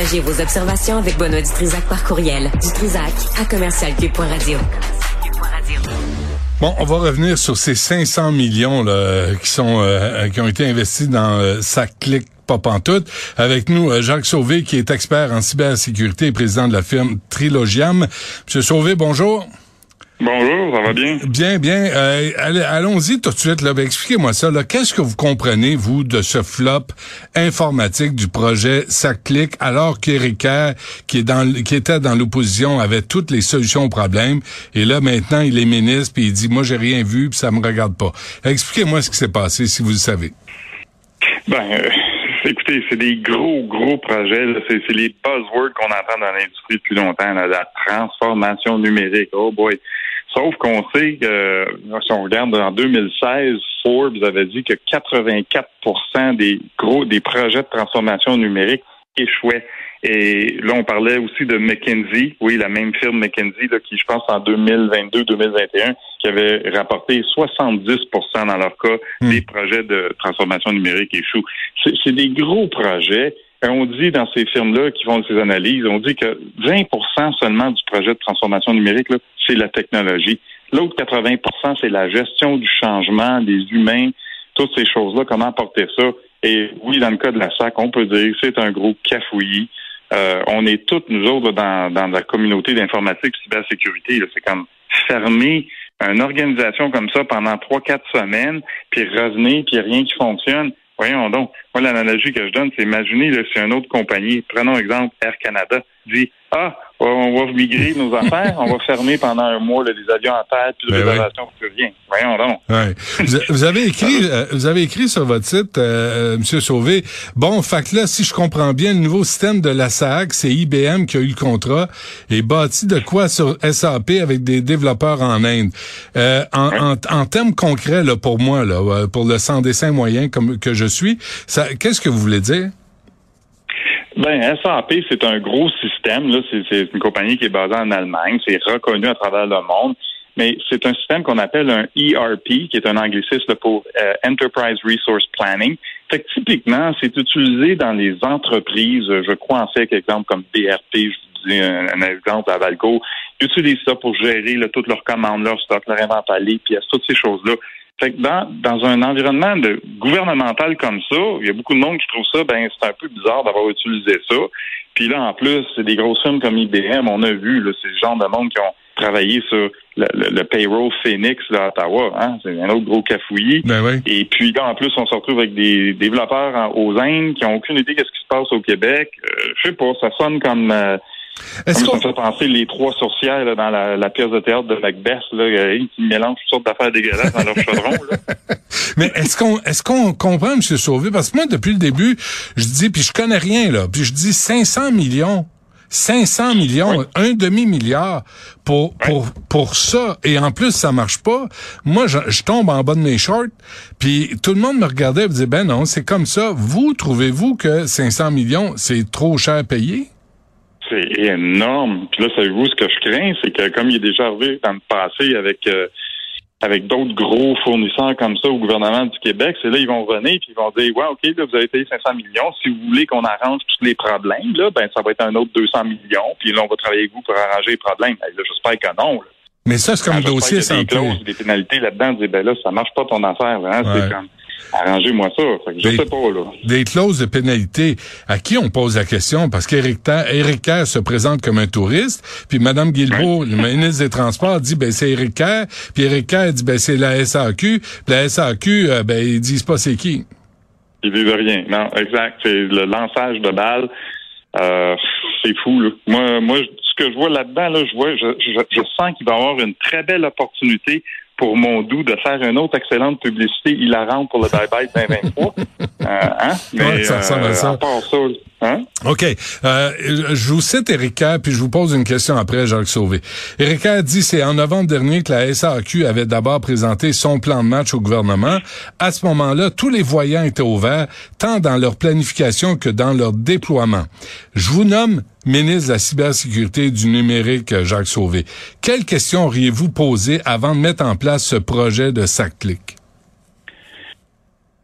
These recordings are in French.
Partagez vos observations avec Benoît Dutrisac par courriel. Dutrisac à commercialcube.radio. Bon, on va revenir sur ces 500 millions là, qui sont euh, qui ont été investis dans euh, SACLIC pas pantoute. Avec nous, euh, Jacques Sauvé, qui est expert en cybersécurité et président de la firme Trilogiam. Monsieur Sauvé, bonjour. Bonjour, ça va bien? Bien, bien. Euh, allons-y tout de suite. Là. Ben, expliquez-moi ça. Qu'est-ce que vous comprenez, vous, de ce flop informatique du projet SACLIC, alors qu'Éric qui, est dans, qui était dans l'opposition, avait toutes les solutions aux problèmes, et là, maintenant, il est ministre, puis il dit, moi, j'ai rien vu, puis ça me regarde pas. Expliquez-moi ce qui s'est passé, si vous le savez. Ben, euh, écoutez, c'est des gros, gros projets. C'est les buzzwords qu'on entend dans l'industrie depuis longtemps. la transformation numérique. Oh boy. Sauf qu'on sait que, si on regarde en 2016, Forbes avait dit que 84% des gros des projets de transformation numérique échouaient. Et là, on parlait aussi de McKinsey, oui, la même firme McKinsey, là, qui, je pense, en 2022-2021, qui avait rapporté 70% dans leur cas hmm. des projets de transformation numérique échouent. C'est des gros projets. Et on dit dans ces firmes-là qui font ces analyses, on dit que 20% seulement du projet de transformation numérique, c'est la technologie. L'autre 80% c'est la gestion du changement, des humains, toutes ces choses-là, comment porter ça. Et oui, dans le cas de la SAC, on peut dire que c'est un gros cafouillis. Euh, on est toutes, nous autres, dans, dans la communauté d'informatique cybersécurité. C'est comme fermer une organisation comme ça pendant trois, quatre semaines, puis revenir, puis rien qui fonctionne. Voyons donc. Moi, l'analogie que je donne, c'est imaginer si une autre compagnie, prenons exemple Air Canada, dit Ah, on va migrer nos affaires, on va fermer pendant un mois les avions en terre, puis les ben réservations, plus rien. Voyons donc. Ouais. Vous, avez écrit, euh, vous avez écrit sur votre site, euh, euh, Monsieur Sauvé. Bon, que là, si je comprends bien, le nouveau système de la SAC, c'est IBM qui a eu le contrat, est bâti de quoi sur SAP avec des développeurs en Inde? Euh, en, en, termes concrets, là, pour moi, là, pour le sans dessin moyen comme que je suis, ça, qu'est-ce que vous voulez dire? Ben, SAP, c'est un gros système. Là, c'est, une compagnie qui est basée en Allemagne. C'est reconnu à travers le monde. Mais c'est un système qu'on appelle un ERP, qui est un anglicisme pour euh, Enterprise Resource Planning. Fait que typiquement, c'est utilisé dans les entreprises. Je crois en fait exemple comme BRP, je vous dis un, exemple à Valco. Ils utilisent ça pour gérer toutes leurs commandes, leurs stocks, leur inventaire, les pièces, toutes ces choses-là. Fait que dans, dans un environnement de gouvernemental comme ça, il y a beaucoup de monde qui trouve ça, ben c'est un peu bizarre d'avoir utilisé ça. Puis là, en plus, c'est des grosses firmes comme IBM, on a vu, là, c'est le genre de monde qui ont travaillé sur le, payroll Phoenix là, à Ottawa. Hein? C'est un autre gros cafouillis. Ben oui. Et puis là, en plus, on se retrouve avec des développeurs aux Indes qui n'ont aucune idée de ce qui se passe au Québec. Euh, je sais pas, ça sonne comme... Euh, est-ce qu'on fait penser les trois sorcières là, dans la, pièce de théâtre de Macbeth, là, qui mélangent toutes sortes d'affaires dégueulasses dans leur chaudron. Là. Mais est-ce qu'on est-ce qu'on comprend, M. Sauvé? Parce que moi, depuis le début, je dis, puis je connais rien, là, puis je dis 500 millions. 500 millions, un demi-milliard pour, pour, pour ça. Et en plus, ça marche pas. Moi, je, je, tombe en bas de mes shorts. Puis tout le monde me regardait et me disait, ben non, c'est comme ça. Vous, trouvez-vous que 500 millions, c'est trop cher à payer? C'est énorme. Puis là, savez-vous ce que je crains, c'est que comme il est déjà arrivé dans le passé avec euh, avec d'autres gros fournisseurs comme ça au gouvernement du Québec, c'est là ils vont venir puis ils vont dire ouais ok là vous avez payé 500 millions, si vous voulez qu'on arrange tous les problèmes là, ben ça va être un autre 200 millions puis là on va travailler avec vous pour arranger les problèmes. Ben, là j'espère que non. Mais ça c'est comme un dossier sans des clauses, des pénalités là-dedans, ben là ça marche pas ton affaire, hein, c'est comme Arrangez-moi ça. je des, sais pas, là. Des clauses de pénalité. À qui on pose la question? Parce qu'Éric Kerr se présente comme un touriste, puis Mme Guilbeault, le ministre des Transports, dit, ben, c'est Éric Kerr, puis Éric Kerr dit, ben, c'est la SAQ, puis la SAQ, euh, ben, ils disent pas c'est qui. Ils disent rien. Non, exact. C'est le lançage de balles. Euh, c'est fou, là. Moi, moi, ce que je vois là-dedans, là, je vois, je, je sens qu'il va y avoir une très belle opportunité pour mon doux de faire une autre excellente publicité hilarante pour le Bye Bye 2023. euh, hein? Mais ça ressemble à euh, ça. à part ça, Hein? OK. Euh, je vous cite Erika, puis je vous pose une question après, Jacques Sauvé. Erika dit c'est en novembre dernier que la SAQ avait d'abord présenté son plan de match au gouvernement. À ce moment-là, tous les voyants étaient ouverts, tant dans leur planification que dans leur déploiement. Je vous nomme ministre de la cybersécurité du numérique, Jacques Sauvé. Quelles questions auriez-vous posées avant de mettre en place ce projet de SAC-Clic?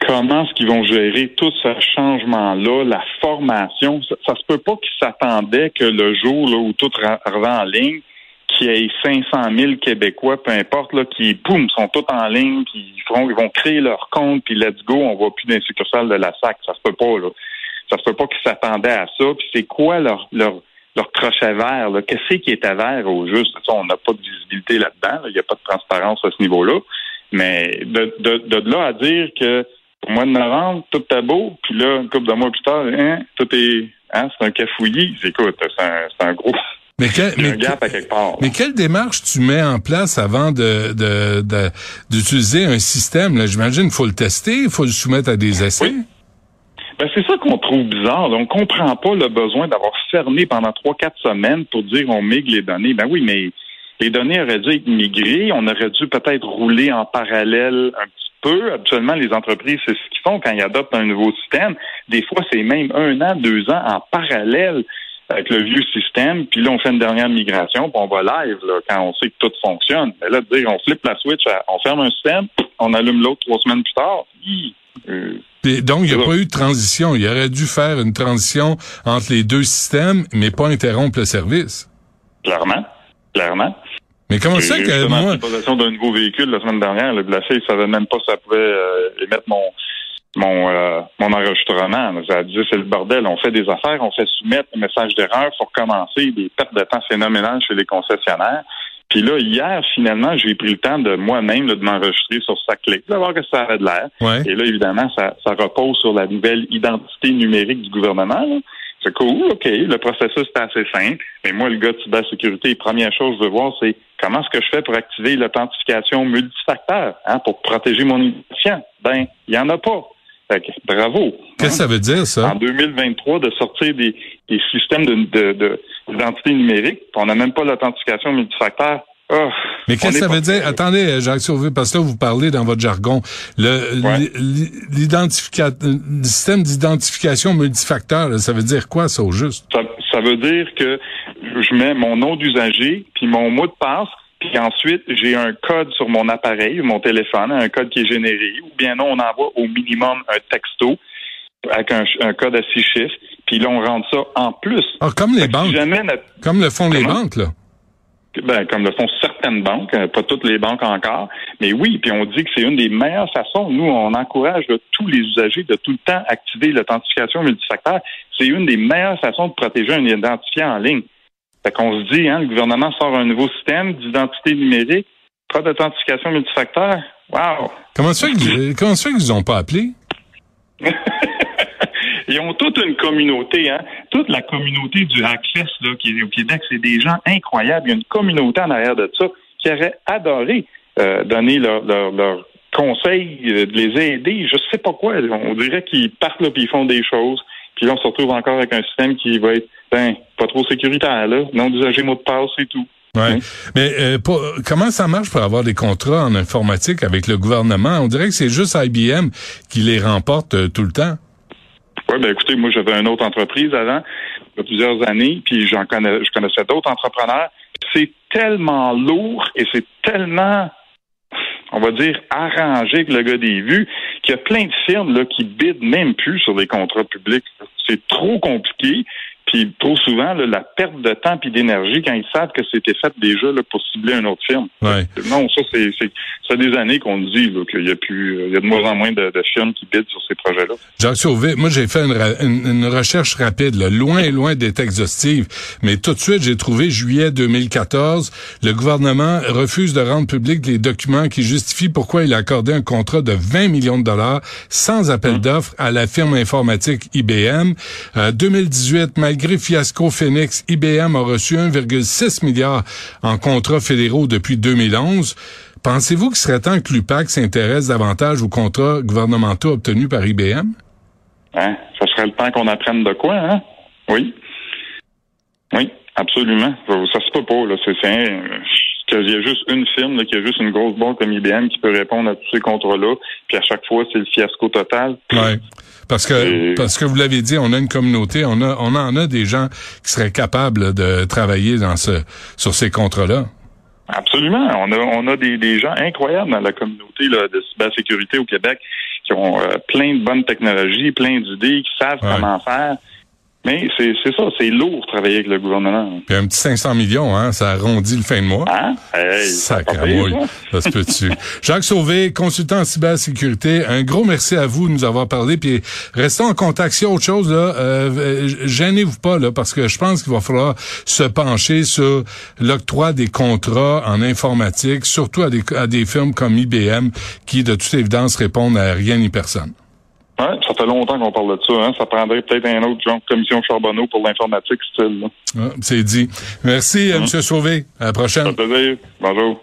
Comment est-ce qu'ils vont gérer tout ce changement-là, la formation? Ça, se peut pas qu'ils s'attendaient que le jour là, où tout revient en ligne, qu'il y ait 500 000 Québécois, peu importe, là, qui, poum, sont tous en ligne, puis ils, vont créer leur compte, puis let's go, on voit plus d'un succursale de la SAC. Ça se peut pas, là. Ça se peut pas qu'ils s'attendaient à ça. Puis c'est quoi leur, leur, leur crochet vert? Qu'est-ce qui était vert au juste? on n'a pas de visibilité là-dedans. Il n'y a pas de transparence à ce niveau-là. Mais de, de, de là à dire que au mois de novembre, tout est beau, puis là, une couple de mois plus tard, hein, tout est, hein, c'est un cafouillis. Écoute, c'est un, c'est un gros. Mais, mais, un gap à quelque part. mais quelle démarche tu mets en place avant de, de, d'utiliser un système? Là? J'imagine qu'il faut le tester, il faut le soumettre à des essais. Oui. Ben, c'est ça qu'on trouve bizarre. On comprend pas le besoin d'avoir fermé pendant trois, quatre semaines pour dire on migre les données. Ben oui, mais les données auraient dû être migrées. On aurait dû peut-être rouler en parallèle un petit peu. Habituellement, les entreprises, c'est ce qu'ils font quand ils adoptent un nouveau système. Des fois, c'est même un an, deux ans en parallèle avec le vieux système, puis là, on fait une dernière migration, puis on va live là, quand on sait que tout fonctionne. Mais là, dire, on flippe la switch, on ferme un système, on allume l'autre trois semaines plus tard. Euh, donc, il n'y a pas eu de transition. Il aurait dû faire une transition entre les deux systèmes, mais pas interrompre le service. Clairement. Clairement. Mais comment ça que moi... la possession d'un nouveau véhicule la semaine dernière, le la fille savait même pas si ça pouvait euh, émettre mon mon euh, mon enregistrement. Ça dit c'est le bordel. On fait des affaires, on fait soumettre un message d'erreur pour commencer des pertes de temps phénoménales chez les concessionnaires. Puis là, hier, finalement, j'ai pris le temps de moi-même de m'enregistrer sur sa clé, de voir que ça avait de l'air. Et là, évidemment, ça, ça repose sur la nouvelle identité numérique du gouvernement. Là. C'est cool, OK. Le processus est assez simple. Mais moi, le gars de cybersécurité, première chose que je veux voir, c'est comment est-ce que je fais pour activer l'authentification multifacteur hein, pour protéger mon identifiant? Ben, il n'y en a pas. Fait que, bravo. Qu'est-ce que ça veut dire, ça? En 2023, de sortir des, des systèmes d'identité de, de, numérique, on n'a même pas l'authentification multifacteur. Oh, Mais qu'est-ce que ça veut dire? Attendez, euh, Jacques Sauvé, parce que là, vous parlez dans votre jargon. Le, le système d'identification multifacteur, ça veut dire quoi, ça, au juste? Ça, ça veut dire que je mets mon nom d'usager, puis mon mot de passe, puis ensuite, j'ai un code sur mon appareil, mon téléphone, un code qui est généré, ou bien non, on envoie au minimum un texto avec un, code à six chiffres, puis là, on rentre ça en plus. Ah, comme les banques. Comme le font les banques, là. Ben, comme le font certaines banques, euh, pas toutes les banques encore, mais oui, puis on dit que c'est une des meilleures façons. Nous, on encourage tous les usagers de tout le temps activer l'authentification multifacteur. C'est une des meilleures façons de protéger un identifiant en ligne. Fait qu'on se dit, hein, le gouvernement sort un nouveau système d'identité numérique, pas d'authentification multifacteur. Wow! Comment ça qu'ils n'ont pas appelé? Ils ont toute une communauté, hein. Toute la communauté du Hackfest, là, qui est au Québec, c'est des gens incroyables. Il y a une communauté en arrière de ça qui aurait adoré euh, donner leur, leur, conseil, euh, de les aider. Je sais pas quoi. On dirait qu'ils partent là puis ils font des choses. Puis là, on se retrouve encore avec un système qui va être ben, pas trop sécuritaire, là. Non d'usager mot de passe et tout. Ouais. Mais euh, comment ça marche pour avoir des contrats en informatique avec le gouvernement? On dirait que c'est juste IBM qui les remporte tout le temps. Oui, ben écoutez, moi j'avais une autre entreprise avant, il y a plusieurs années, puis j'en connais, je connaissais d'autres entrepreneurs. C'est tellement lourd et c'est tellement, on va dire, arrangé que le gars des vues, qu'il y a plein de firmes là, qui bident même plus sur les contrats publics. C'est trop compliqué. Puis trop souvent, la perte de temps et d'énergie quand ils savent que c'était fait déjà là, pour cibler un autre film. Non, ça c'est c'est des années qu'on dit qu'il y a plus il y a de moins en moins de, de films qui bident sur ces projets-là. Jacques Sauvé, moi j'ai fait une, une, recherche rapide, là, loin et loin d'être exhaustive, mais tout de suite j'ai trouvé juillet 2014, le gouvernement refuse de rendre public les documents qui justifient pourquoi il a accordé un contrat de 20 millions de dollars sans appel hum. d'offres à la firme informatique IBM. Euh, 2018, malgré fiasco Phoenix, IBM a reçu 1,6 milliard en contrats fédéraux depuis 2011. Pensez-vous qu'il serait temps que l'UPAC s'intéresse davantage aux contrats gouvernementaux obtenus par IBM? Hein? Ça serait le temps qu'on apprenne de quoi, hein? Oui. Oui, absolument. Ça se peut pas, là. C'est, qu'il y a juste une firme, qu'il y a juste une grosse banque comme IBM qui peut répondre à tous ces contrats-là, puis à chaque fois, c'est le fiasco total. Ouais. Parce que parce que vous l'avez dit, on a une communauté, on a on en a des gens qui seraient capables de travailler dans ce sur ces contrats-là. Absolument. On a on a des, des gens incroyables dans la communauté là, de cybersécurité au Québec qui ont euh, plein de bonnes technologies, plein d'idées, qui savent comment faire. Mais c'est ça, c'est lourd travailler avec le gouvernement. Puis un petit 500 millions, hein, ça arrondit le fin de mois. Hein? Hey, Sacramouille, ça se peut-tu? Jacques Sauvé, consultant en cybersécurité, un gros merci à vous de nous avoir parlé. Puis restons en contact. Si autre chose, là, euh, gênez-vous pas, là, parce que je pense qu'il va falloir se pencher sur l'octroi des contrats en informatique, surtout à des, à des firmes comme IBM, qui, de toute évidence, répondent à rien ni personne. Ouais, ça fait longtemps qu'on parle de ça. Hein? Ça prendrait peut-être un autre genre de commission Charbonneau pour l'informatique style. c'est dit. Merci, M. Sauvé. À la prochaine. Ça plaisir. Bonjour.